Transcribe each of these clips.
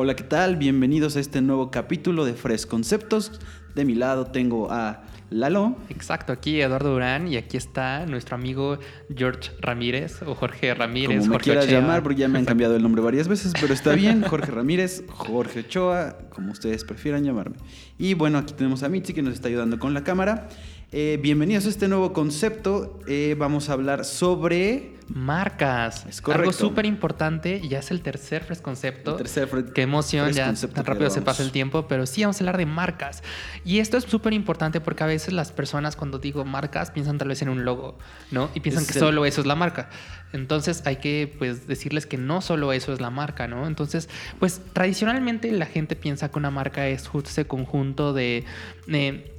Hola, ¿qué tal? Bienvenidos a este nuevo capítulo de Fresh Conceptos. De mi lado tengo a Lalo. Exacto, aquí Eduardo Durán y aquí está nuestro amigo George Ramírez o Jorge Ramírez. Como me Jorge quieras Ochoa. llamar, porque ya me han cambiado el nombre varias veces, pero está bien. Jorge Ramírez, Jorge Ochoa, como ustedes prefieran llamarme. Y bueno, aquí tenemos a Mitzi que nos está ayudando con la cámara. Eh, bienvenidos a este nuevo concepto. Eh, vamos a hablar sobre Marcas. Es correcto. Algo súper importante, ya es el tercer Fresh Concepto. el tercer Fred- Qué emoción, ya tan rápido se pasa el tiempo, pero sí vamos a hablar de marcas. Y esto es súper importante porque a veces las personas cuando digo marcas piensan tal vez en un logo, ¿no? Y piensan Es que el- solo eso es la marca. Entonces hay que pues decirles que no solo eso es la marca, ¿no? Entonces, pues tradicionalmente la gente piensa que una marca es justo ese conjunto de, de,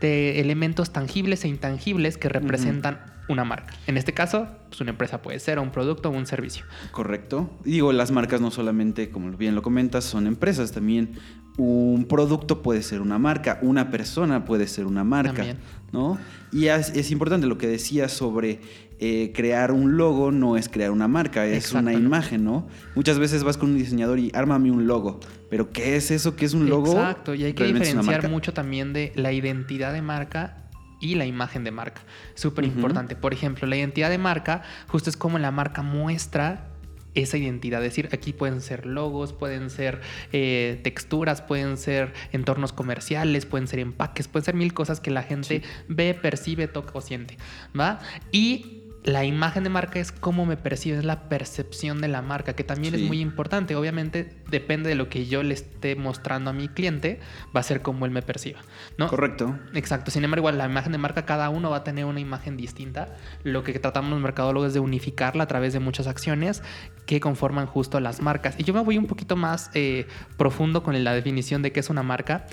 de elementos tangibles e intangibles que representan una marca. En este caso, pues una empresa puede ser un producto o un servicio. Correcto. Digo, las marcas no solamente, como bien lo comentas, son empresas, también un producto puede ser una marca, una persona puede ser una marca, También. ¿no? Y es, es importante lo que decías sobre eh, crear un logo, no es crear una marca, es una imagen, ¿no? Muchas veces vas con un diseñador y ármame un logo, pero ¿qué es eso? ¿Qué es un logo? Exacto, y hay que diferenciar mucho también de la identidad de marca y la imagen de marca. Súper importante. Por ejemplo, la identidad de marca justo es como la marca muestra esa identidad. Es decir, aquí pueden ser logos, pueden ser eh, texturas, pueden ser entornos comerciales, pueden ser empaques, pueden ser mil cosas que la gente ve, percibe, toca o siente. ¿Va? Y la imagen de marca es cómo me percibe, es la percepción de la marca, que también Sí. es muy importante. Obviamente depende de lo que yo le esté mostrando a mi cliente, va a ser como él me perciba, ¿no? Correcto. Exacto. Sin embargo, igual la imagen de marca, cada uno va a tener una imagen distinta. Lo que tratamos los mercadólogos es de unificarla a través de muchas acciones que conforman justo las marcas. Y yo me voy un poquito más eh, profundo con la definición de qué es una marca.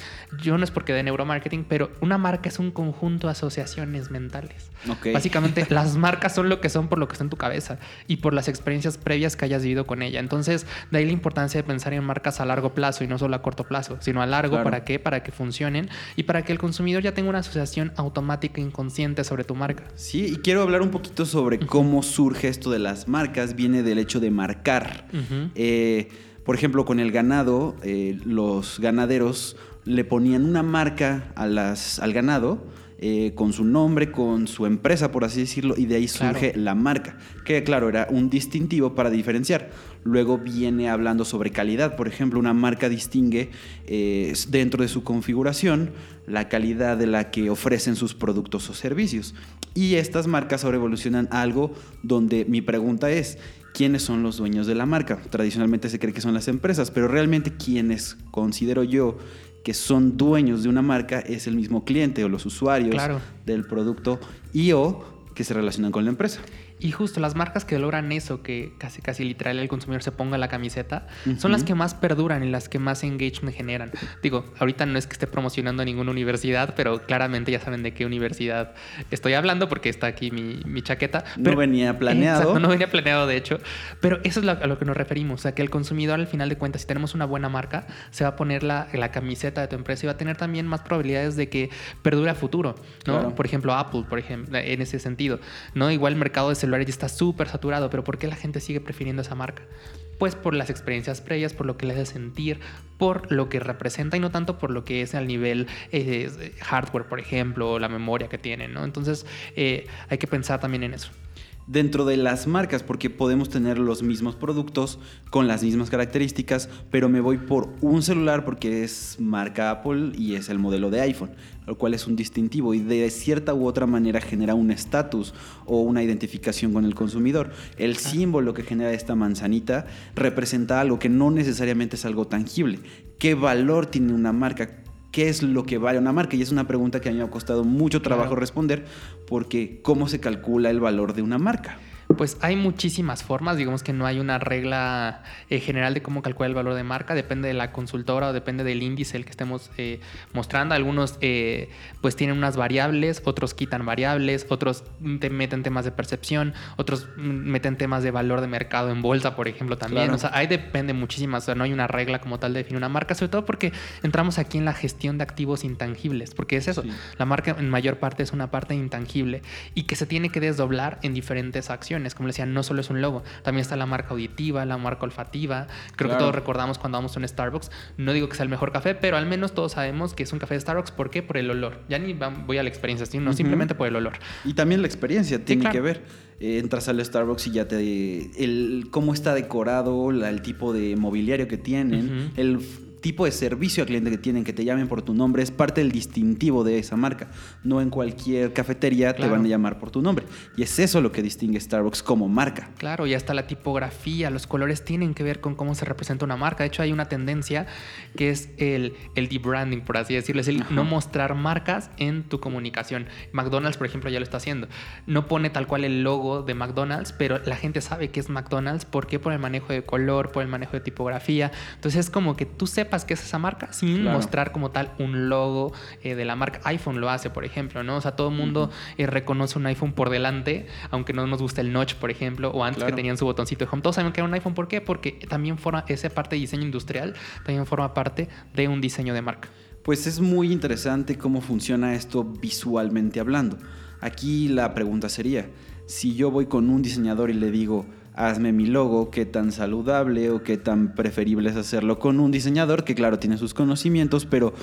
Yo no es porque de neuromarketing, pero una marca es un conjunto de asociaciones mentales. Ok. Básicamente, las marcas son lo que son por lo que está en tu cabeza y por las experiencias previas que hayas vivido con ella. Entonces, de ahí la importancia de pensar en marcas a largo plazo y no solo a corto plazo, sino a largo. Claro. ¿Para qué? Para que funcionen y para que el consumidor ya tenga una asociación automática inconsciente sobre tu marca. Sí, y quiero hablar un poquito sobre cómo surge esto de las marcas. Viene del hecho de marcar. Ujú. Eh, por ejemplo, con el ganado, eh, los ganaderos le ponían una marca a las, al ganado eh, con su nombre, con su empresa, por así decirlo, y de ahí Claro. surge la marca, que claro, era un distintivo para diferenciar. Luego viene hablando sobre calidad, por ejemplo, una marca distingue eh, dentro de su configuración la calidad de la que ofrecen sus productos o servicios. Y estas marcas ahora evolucionan a algo donde mi pregunta es, ¿quiénes son los dueños de la marca? Tradicionalmente se cree que son las empresas, pero realmente quienes considero yo que son dueños de una marca es el mismo cliente o los usuarios Claro. del producto y o que se relacionan con la empresa. Y justo las marcas que logran eso, que casi casi literal el consumidor se ponga la camiseta, Ujú. son las que más perduran y las que más engagement generan. Digo, ahorita no es que esté promocionando a ninguna universidad, pero claramente ya saben de qué universidad estoy hablando porque está aquí mi, mi chaqueta. No Pero- venía planeado. Exacto, no venía planeado de hecho. Pero eso es lo- a lo que nos referimos. O sea, que el consumidor al final de cuentas, si tenemos una buena marca, se va a poner la, la camiseta de tu empresa y va a tener también más probabilidades de que perdure a futuro. ¿no? Claro. Por ejemplo, Apple, por ejemplo, en ese sentido. ¿no? Igual el mercado de celulares ya está súper saturado, pero ¿por qué la gente sigue prefiriendo esa marca? Pues por las experiencias previas, por lo que le hace sentir, por lo que representa y no tanto por lo que es al nivel eh, hardware, por ejemplo, o la memoria que tienen, ¿no? Entonces eh, hay que pensar también en eso. Dentro de las marcas, porque podemos tener los mismos productos con las mismas características, pero me voy por un celular porque es marca Apple y es el modelo de iPhone, lo cual es un distintivo y de cierta u otra manera genera un estatus o una identificación con el consumidor. El símbolo que genera esta manzanita representa algo que no necesariamente es algo tangible. ¿Qué valor tiene una marca? ¿Qué es lo que vale una marca? Y es una pregunta que a mí me ha costado mucho trabajo Claro. responder porque ¿cómo se calcula el valor de una marca? Pues hay muchísimas formas, digamos que no hay una regla eh, general de cómo calcular el valor de marca, depende de la consultora o depende del índice el que estemos eh, mostrando. Algunos eh, pues tienen unas variables, otros quitan variables, otros te meten temas de percepción, otros meten temas de valor de mercado en bolsa, por ejemplo, también. Claro. O sea, ahí depende muchísimas, o sea, no hay una regla como tal de definir una marca, sobre todo porque entramos aquí en la gestión de activos intangibles, porque es eso, Sí. la marca en mayor parte es una parte intangible y que se tiene que desdoblar en diferentes acciones. Como les decía, no solo es un logo, también está la marca auditiva, la marca olfativa. Creo Claro. que todos recordamos cuando vamos a un Starbucks. No digo que sea el mejor café, pero al menos todos sabemos que es un café de Starbucks. ¿Por qué? Por el olor. Ya ni voy a la experiencia, sino simplemente por el olor. Y también la experiencia tiene claro. que ver. Eh, entras al Starbucks y ya te. El, cómo está decorado, la- el tipo de mobiliario que tienen, el tipo de servicio al cliente que tienen, que te llamen por tu nombre, es parte del distintivo de esa marca. No en cualquier cafetería te Claro. van a llamar por tu nombre. Y es eso lo que distingue Starbucks como marca. Claro, y hasta la tipografía, los colores tienen que ver con cómo se representa una marca. De hecho, hay una tendencia que es el, el de-branding, por así decirlo, es el Ajá. no mostrar marcas en tu comunicación. McDonald's, por ejemplo, ya lo está haciendo. No pone tal cual el logo de McDonald's, pero la gente sabe que es McDonald's. ¿Por qué? Por el manejo de color, por el manejo de tipografía. Entonces, es como que tú sepas que es esa marca sin Claro. mostrar como tal un logo eh, de la marca. iPhone lo hace, por ejemplo, ¿no? O sea, todo el mundo eh, reconoce un iPhone por delante, aunque no nos guste el notch, por ejemplo, o antes Claro. que tenían su botoncito de home. Todos saben que era un iPhone. ¿Por qué? Porque también forma esa parte de diseño industrial, también forma parte de un diseño de marca. Pues es muy interesante cómo funciona esto visualmente hablando. Aquí la pregunta sería, si yo voy con un diseñador y le digo, hazme mi logo, qué tan saludable o qué tan preferible es hacerlo con un diseñador que claro tiene sus conocimientos, pero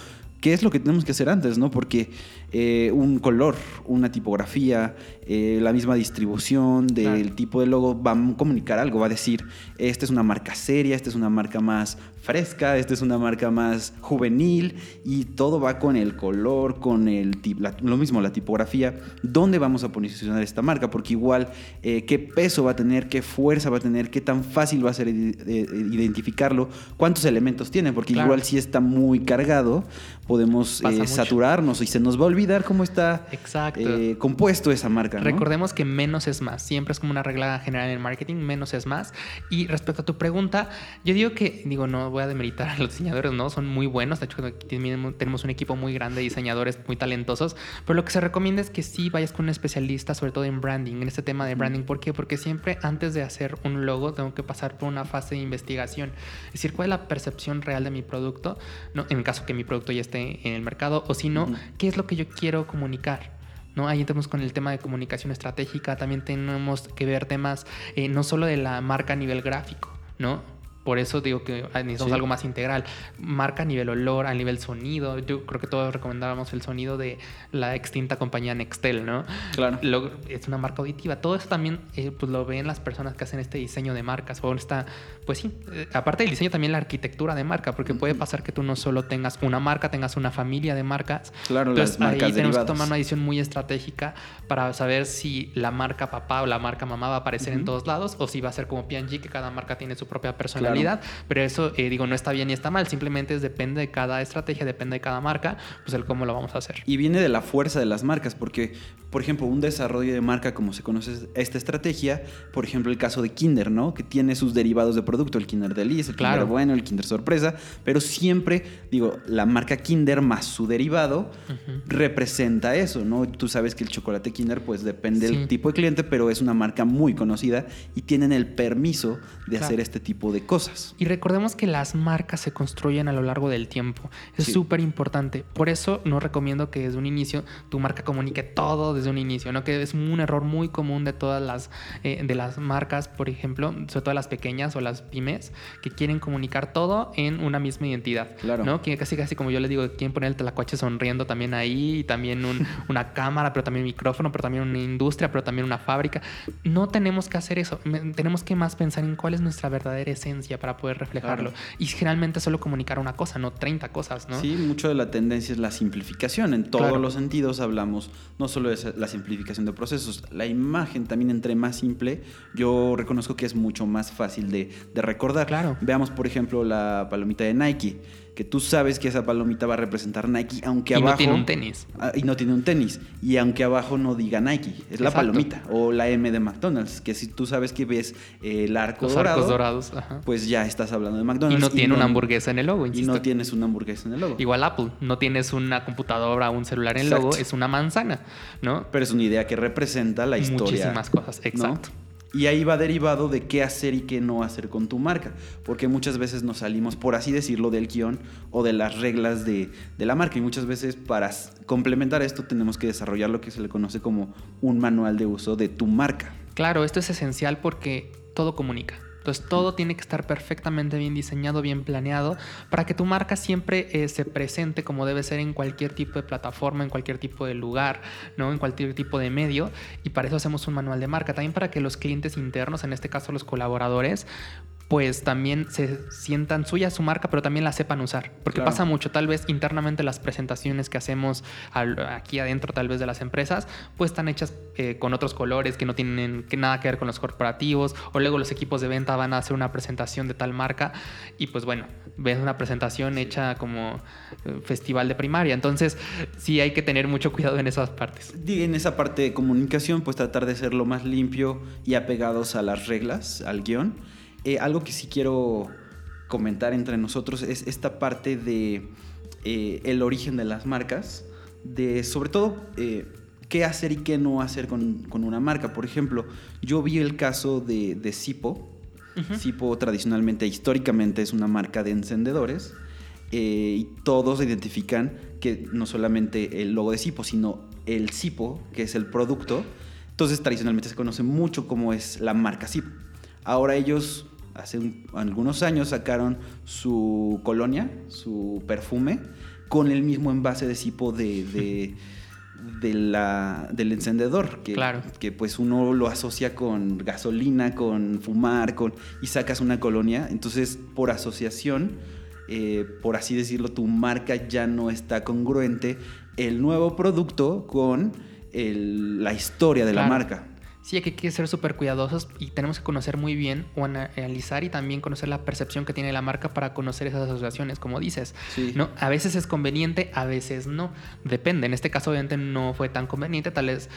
¿qué es lo que tenemos que hacer antes? ¿no? Porque eh, un color, una tipografía, eh, la misma distribución del Claro. tipo de logo va a comunicar algo, va a decir, esta es una marca seria, esta es una marca más fresca, esta es una marca más juvenil y todo va con el color, con el la- lo mismo, la tipografía, dónde vamos a posicionar esta marca, porque igual eh, qué peso va a tener, qué fuerza va a tener, qué tan fácil va a ser eh, identificarlo, cuántos elementos tiene, porque Claro. igual si está muy cargado, podemos eh, saturarnos y se nos va a olvidar cómo está compuesto esa marca. ¿no? Recordemos que menos es más. Siempre es como una regla general en el marketing, menos es más. Y respecto a tu pregunta, yo digo que, digo, no voy a demeritar a los diseñadores, ¿no? Son muy buenos. De hecho, tenemos un equipo muy grande de diseñadores muy talentosos. Pero lo que se recomienda es que sí vayas con un especialista, sobre todo en branding, en este tema de branding. ¿Por qué? Porque siempre antes de hacer un logo tengo que pasar por una fase de investigación. Es decir, cuál es la percepción real de mi producto, ¿no? En caso que mi producto ya esté en el mercado, o si no. ¿qué es lo que yo quiero comunicar? ¿no? Ahí entramos con el tema de comunicación estratégica, también tenemos que ver temas eh, no solo de la marca a nivel gráfico, ¿no? Por eso digo que necesitamos Sí. algo más integral. Marca a nivel olor, a nivel sonido. Yo creo que todos recomendábamos el sonido de la extinta compañía Nextel, ¿no? Claro. Lo- es una marca auditiva. Todo eso también eh, pues lo ven las personas que hacen este diseño de marcas. O esta, pues sí, eh, aparte del diseño también la arquitectura de marca, porque puede pasar que tú no solo tengas una marca, tengas una familia de marcas. Claro, Entonces las marcas ahí tenemos que tomar una decisión muy estratégica para saber si la marca papá o la marca mamá va a aparecer en Ujú. todos lados o si va a ser como P&G que cada marca tiene su propia personalidad. Pero eso, eh, digo, no está bien ni está mal. Simplemente es depende de cada estrategia, depende de cada marca, pues el cómo lo vamos a hacer. Y viene de la fuerza de las marcas, porque, por ejemplo, un desarrollo de marca, como se conoce esta estrategia, por ejemplo, el caso de Kinder, ¿no? Que tiene sus derivados de producto, el Kinder Delice, el Claro. Kinder Bueno, el Kinder Sorpresa, pero siempre, digo, la marca Kinder más su derivado representa eso, ¿no? Tú sabes que el chocolate Kinder, pues depende Sí. del tipo de cliente, pero es una marca muy conocida y tienen el permiso de Claro. hacer este tipo de cosas. Y recordemos que las marcas se construyen a lo largo del tiempo. Es Sí. súper importante. Por eso no recomiendo que desde un inicio tu marca comunique todo desde un inicio, ¿no? Que es un error muy común de todas las, eh, de las marcas, por ejemplo, sobre todo las pequeñas o las pymes, que quieren comunicar todo en una misma identidad. Claro. ¿no? Que casi casi como yo les digo, quieren poner el telacuache sonriendo también ahí, y también un- una cámara, pero también un micrófono, pero también una industria, pero también una fábrica. No tenemos que hacer eso. Tenemos que más pensar en cuál es nuestra verdadera esencia para poder reflejarlo. Claro. Y generalmente solo comunicar una cosa, no 30 cosas, ¿no? Sí, mucho de la tendencia es la simplificación. En todos Claro. los sentidos hablamos no solo de la simplificación de procesos, la imagen también entre más simple, yo reconozco que es mucho más fácil de, de recordar. Claro. Veamos, por ejemplo, la palomita de Nike, que tú sabes que esa palomita va a representar Nike, aunque y abajo... no tiene un tenis. Ah, Y no tiene un tenis. Y aunque abajo no diga Nike, es la Exacto. palomita. O la M de McDonald's, que si tú sabes que ves eh, el arco Los dorado, arcos dorados. ajá. pues ya estás hablando de Y McDonald's. no tiene una hamburguesa en el logo, Y no tienes una hamburguesa en el logo. Igual Apple, no tienes una computadora o un celular en el Exacto. logo, es una manzana, ¿no? Pero es una idea que representa la historia. Muchísimas cosas, ¿no? Y ahí va derivado de qué hacer y qué no hacer con tu marca. Porque muchas veces nos salimos, por así decirlo, del guion o de las reglas de, de, la marca. Y muchas veces para complementar esto tenemos que desarrollar lo que se le conoce como un manual de uso de tu marca. Claro, esto es esencial porque todo comunica. Entonces todo tiene que estar perfectamente bien diseñado, bien planeado, para que tu marca siempre eh, se presente como debe ser en cualquier tipo de plataforma, en cualquier tipo de lugar, ¿no? en cualquier tipo de medio. Y para eso hacemos un manual de marca. También para que los clientes internos, en este caso los colaboradores, pues también se sientan suya su marca, pero también la sepan usar. Porque Claro. pasa mucho, tal vez internamente las presentaciones que hacemos al- aquí adentro tal vez de las empresas, pues están hechas eh, con otros colores que no tienen que nada que ver con los corporativos, o luego los equipos de venta van a hacer una presentación de tal marca y pues bueno, ves una presentación hecha como eh, festival de primaria. Entonces sí hay que tener mucho cuidado en esas partes. En esa parte de comunicación, pues tratar de ser lo más limpio y apegados a las reglas, al guion. Eh, algo que sí quiero comentar entre nosotros es esta parte de eh, el origen de las marcas, de sobre todo eh, qué hacer y qué no hacer con, con una marca. Por ejemplo, yo vi el caso de, de Sipo. Sipo tradicionalmente, históricamente es una marca de encendedores eh, y todos identifican que no solamente el logo de Sipo, sino el Sipo, que es el producto. Entonces tradicionalmente se conoce mucho como es la marca Sipo. Ahora ellos hace un- algunos años sacaron su colonia, su perfume, con el mismo envase de Sipo de, de- de la, del encendedor, que, Claro. que pues uno lo asocia con gasolina, con fumar, con, y sacas una colonia. Entonces, por asociación, eh, por así decirlo, tu marca ya no está congruente el nuevo producto con el- la historia de la marca. Sí, hay que, hay que ser súper cuidadosos y tenemos que conocer muy bien o ana- analizar y también conocer la percepción que tiene la marca para conocer esas asociaciones, como dices. Sí. ¿no? A veces es conveniente, a veces no. Depende. En este caso, obviamente, no fue tan conveniente. Tal vez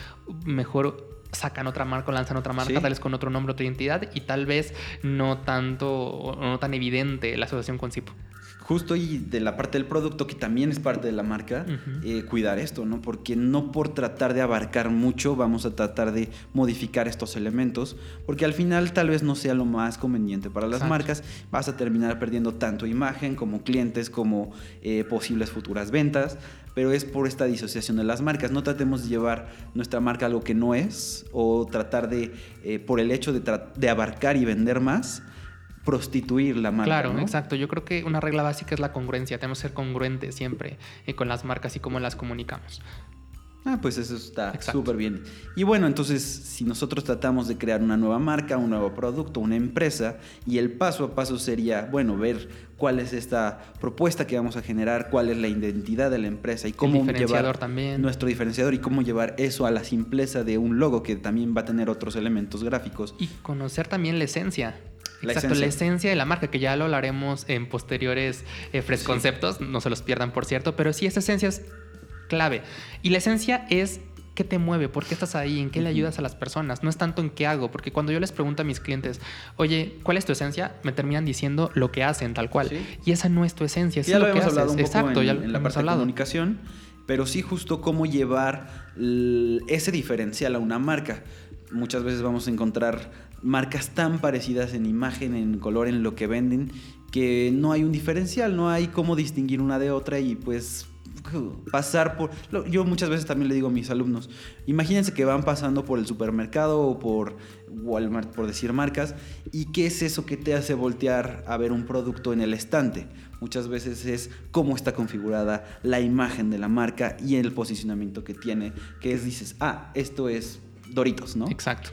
mejor sacan otra marca o lanzan otra marca, Sí. tal vez con otro nombre, otra identidad, y tal vez no tanto o no tan evidente la asociación con Sipo. Justo y de la parte del producto, que también es parte de la marca, eh, cuidar esto, ¿no? Porque no por tratar de abarcar mucho vamos a tratar de modificar estos elementos, porque al final tal vez no sea lo más conveniente para las Exacto. marcas, vas a terminar perdiendo tanto imagen como clientes, como eh, posibles futuras ventas, pero es por esta disociación de las marcas. No tratemos de llevar nuestra marca a algo que no es, o tratar de, eh, por el hecho de, abarcar y vender más, prostituir la marca. Claro, ¿no? exacto. Yo creo que una regla básica es la congruencia. Tenemos que ser congruentes siempre eh, con las marcas y cómo las comunicamos. Ah, pues eso está súper bien. Y bueno, entonces, si nosotros tratamos de crear una nueva marca, un nuevo producto, una empresa, y el paso a paso sería, bueno, ver cuál es esta propuesta que vamos a generar, cuál es la identidad de la empresa y cómo diferenciador llevar también. nuestro diferenciador y cómo llevar eso a la simpleza de un logo que también va a tener otros elementos gráficos. Y conocer también la esencia. La Exacto, la esencia. de la marca, que ya lo hablaremos en posteriores eh, fresconceptos, no se los pierdan por cierto, pero sí, esa esencia es clave. Y la esencia es qué te mueve, por qué estás ahí, en qué le ayudas a las personas, no es tanto en qué hago, porque cuando yo les pregunto a mis clientes, oye, ¿cuál es tu esencia? Me terminan diciendo lo que hacen, tal cual. Sí. Y esa no es tu esencia, eso ya es lo lo que hablado haces. un poco Exacto, en, ya en lo la parte de hablado. comunicación, pero sí justo cómo llevar ese diferencial a una marca. Muchas veces vamos a encontrar marcas tan parecidas en imagen, en color, en lo que venden, que no hay un diferencial, no hay cómo distinguir una de otra y pues pasar por... Yo muchas veces también le digo a mis alumnos, imagínense que van pasando por el supermercado o por Walmart, por decir marcas, y qué es eso que te hace voltear a ver un producto en el estante. Muchas veces es cómo está configurada la imagen de la marca y el posicionamiento que tiene, que es, dices, ah, esto es Doritos, ¿no? Exacto.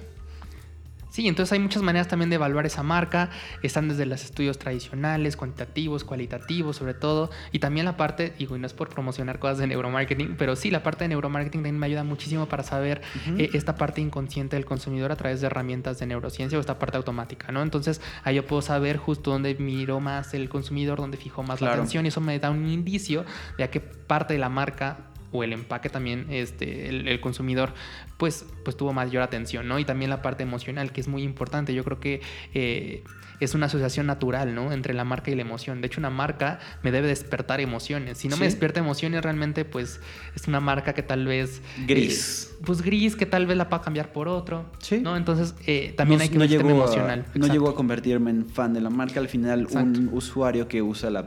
Sí, entonces hay muchas maneras también de evaluar esa marca. Están desde los estudios tradicionales, cuantitativos, cualitativos, sobre todo. Y también la parte, digo, y no es por promocionar cosas de neuromarketing, pero sí, la parte de neuromarketing también me ayuda muchísimo para saber eh, esta parte inconsciente del consumidor a través de herramientas de neurociencia o esta parte automática, ¿no? Entonces ahí yo puedo saber justo dónde miró más el consumidor, dónde fijó más la atención y eso me da un indicio de a qué parte de la marca o el empaque también, este, el, consumidor, pues, pues tuvo mayor atención, ¿no? Y también la parte emocional, que es muy importante. Yo creo que eh, es una asociación natural, ¿no? Entre la marca y la emoción. De hecho, una marca me debe despertar emociones. Si no me despierta emociones, realmente, pues, es una marca que tal vez... Gris. Eh, pues gris, que tal vez la pueda cambiar por otro, sí. ¿no? Entonces, eh, también hay que ver el emocional. no llegó a convertirme en fan de la marca. Al final, un usuario que usa la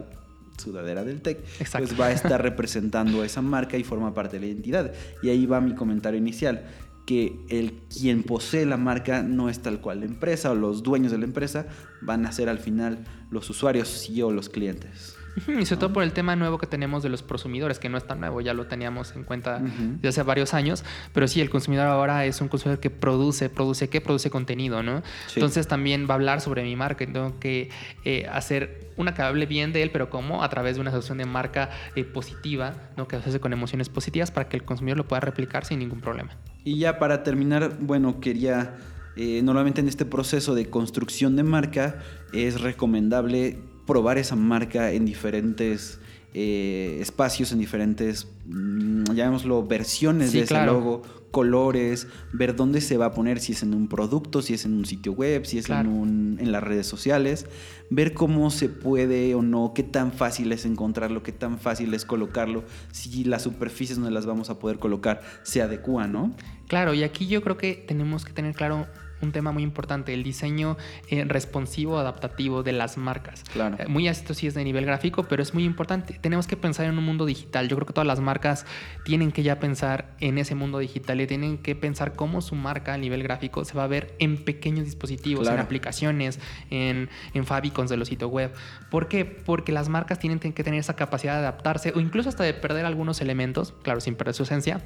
sudadera del TEC, pues va a estar representando a esa marca y forma parte de la identidad. Y ahí va mi comentario inicial, que el quien posee la marca no es tal cual la empresa o los dueños de la empresa, van a ser al final los usuarios sí o los clientes. Y sobre todo por el tema nuevo que tenemos de los prosumidores, que no es tan nuevo, ya lo teníamos en cuenta desde hace varios años, pero sí, el consumidor ahora es un consumidor que produce, produce qué, produce contenido, ¿no? Entonces también va a hablar sobre mi marca, tengo que eh, hacer una que hable bien de él, pero ¿cómo? A través de una asociación de marca eh, positiva, ¿no? Que hace con emociones positivas para que el consumidor lo pueda replicar sin ningún problema. Y ya para terminar, bueno, quería... Eh, normalmente en este proceso de construcción de marca es recomendable probar esa marca en diferentes eh, espacios, en diferentes, mm, llamémoslo, versiones de ese logo, colores, ver dónde se va a poner, si es en un producto, si es en un sitio web, si es en, un, en las redes sociales, ver cómo se puede o no, qué tan fácil es encontrarlo, qué tan fácil es colocarlo, si las superficies donde las vamos a poder colocar se adecúan, ¿no? Claro, y aquí yo creo que tenemos que tener claro un tema muy importante, el diseño eh, responsivo, adaptativo de las marcas. Claro. Eh, muy esto sí es de nivel gráfico, pero es muy importante. Tenemos que pensar en un mundo digital. Yo creo que todas las marcas tienen que ya pensar en ese mundo digital y tienen que pensar cómo su marca a nivel gráfico se va a ver en pequeños dispositivos, en aplicaciones, en, en favicons de los sitios web. ¿Por qué? Porque las marcas tienen que tener esa capacidad de adaptarse o incluso hasta de perder algunos elementos, claro, sin perder su esencia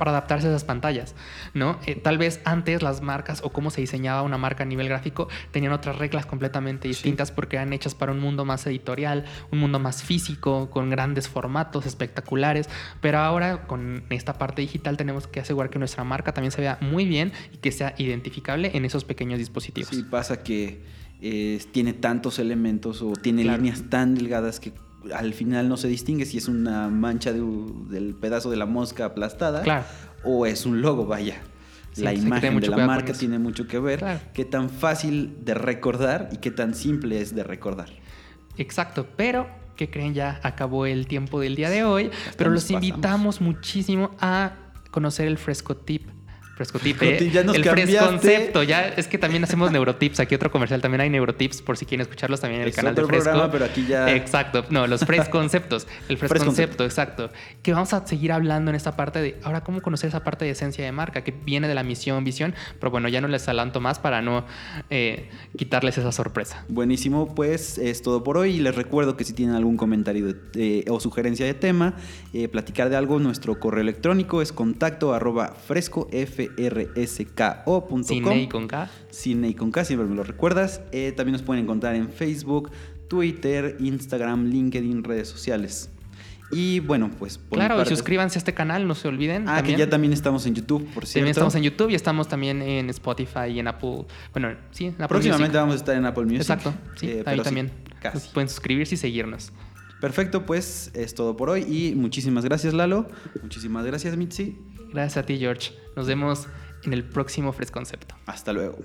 para adaptarse a esas pantallas, ¿no? Eh, tal vez antes las marcas o cómo se diseñaba una marca a nivel gráfico tenían otras reglas completamente distintas porque eran hechas para un mundo más editorial, un mundo más físico, con grandes formatos espectaculares, pero ahora con esta parte digital tenemos que asegurar que nuestra marca también se vea muy bien y que sea identificable en esos pequeños dispositivos. Sí, pasa que eh, tiene tantos elementos o tiene líneas tan delgadas que al final no se distingue si es una mancha del pedazo de la mosca aplastada o es un logo, vaya. la imagen de la marca tiene mucho que ver. Qué tan fácil de recordar y qué tan simple es de recordar. Exacto, pero que creen ya acabó el tiempo del día de hoy, pero los invitamos muchísimo a conocer el fresco tip Frescotipe. Ya nos el concepto Ya es que también hacemos neurotips. Aquí otro comercial también hay neurotips por si quieren escucharlos también en el canal de Fresco. Programa, pero aquí ya. Exacto. No, los conceptos El Fresconcepto, exacto. Que vamos a seguir hablando en esta parte de ahora cómo conocer esa parte de esencia de marca que viene de la misión, visión. Pero bueno, ya no les adelanto más para no eh, quitarles esa sorpresa. Buenísimo. Pues es todo por hoy. Y les recuerdo que si tienen algún comentario o sugerencia de tema, eh, platicar de algo, nuestro correo electrónico es contacto arroba fresco rsko.com. Cine y con K. Cine y con K, siempre me lo recuerdas. Eh, también nos pueden encontrar en Facebook, Twitter, Instagram, LinkedIn, redes sociales. Y bueno, pues por Claro, y suscríbanse a este canal, no se olviden. Ah, que ya también estamos en YouTube, por cierto. También estamos en YouTube y estamos también en Spotify y en Apple. Bueno, sí, en Apple Próximamente vamos a estar en Apple Music. Exacto, sí, eh, ahí también. pueden suscribirse y seguirnos. Perfecto, pues es todo por hoy y muchísimas gracias Lalo, muchísimas gracias Mitzi. Gracias a ti George, nos vemos en el próximo Fresconcepto. Hasta luego.